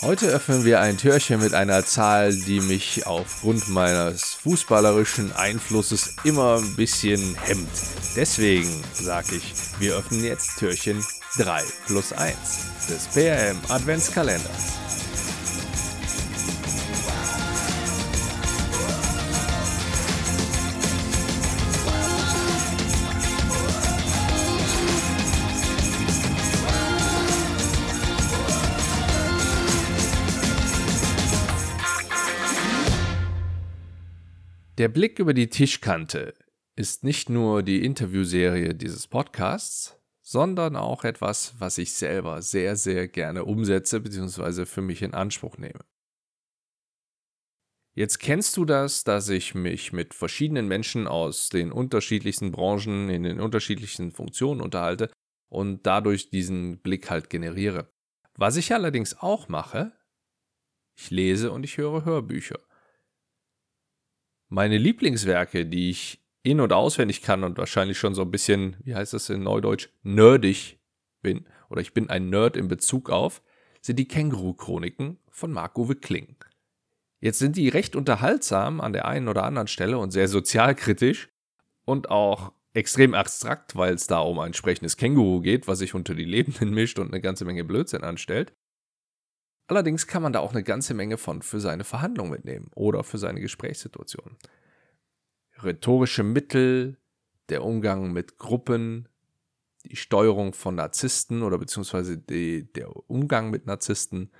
Heute öffnen wir ein Türchen mit einer Zahl, die mich aufgrund meines fußballerischen Einflusses immer ein bisschen hemmt. Deswegen sage ich, wir öffnen jetzt Türchen 3 plus 1 des PRM Adventskalenders. Der Blick über die Tischkante ist nicht nur die Interviewserie dieses Podcasts, sondern auch etwas, was ich selber sehr, sehr gerne umsetze bzw. für mich in Anspruch nehme. Jetzt kennst du das, dass ich mich mit verschiedenen Menschen aus den unterschiedlichsten Branchen in den unterschiedlichsten Funktionen unterhalte und dadurch diesen Blick halt generiere. Was ich allerdings auch mache, ich lese und ich höre Hörbücher. Meine Lieblingswerke, die ich in- und auswendig kann und wahrscheinlich schon so ein bisschen, wie heißt das in Neudeutsch, nerdig bin, oder ich bin ein Nerd in Bezug auf, sind die Känguru-Chroniken von Marc-Uwe Kling. Jetzt sind die recht unterhaltsam an der einen oder anderen Stelle und sehr sozialkritisch und auch extrem abstrakt, weil es da um ein sprechendes Känguru geht, was sich unter die Lebenden mischt und eine ganze Menge Blödsinn anstellt. Allerdings kann man da auch eine ganze Menge von für seine Verhandlung mitnehmen oder für seine Gesprächssituation. Rhetorische Mittel, der Umgang mit Gruppen, die Steuerung von Narzissten oder beziehungsweise die, der Umgang mit Narzissten,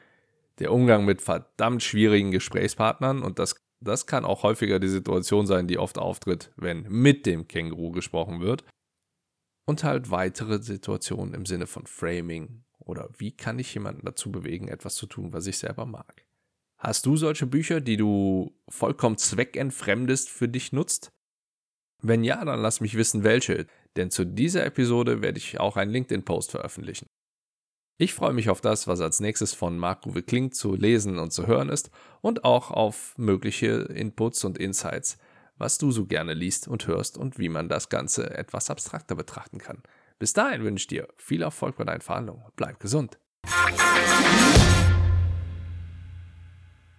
der Umgang mit verdammt schwierigen Gesprächspartnern und das, das kann auch häufiger die Situation sein, die oft auftritt, wenn mit dem Känguru gesprochen wird. Und halt weitere Situationen im Sinne von Framing, oder wie kann ich jemanden dazu bewegen, etwas zu tun, was ich selber mag? Hast du solche Bücher, die du vollkommen zweckentfremdest für dich nutzt? Wenn ja, dann lass mich wissen, welche, denn zu dieser Episode werde ich auch einen LinkedIn-Post veröffentlichen. Ich freue mich auf das, was als nächstes von Marc-Uwe Kling zu lesen und zu hören ist und auch auf mögliche Inputs und Insights, was du so gerne liest und hörst und wie man das Ganze etwas abstrakter betrachten kann. Bis dahin wünsche ich dir viel Erfolg bei deinen Verhandlungen. Bleib gesund.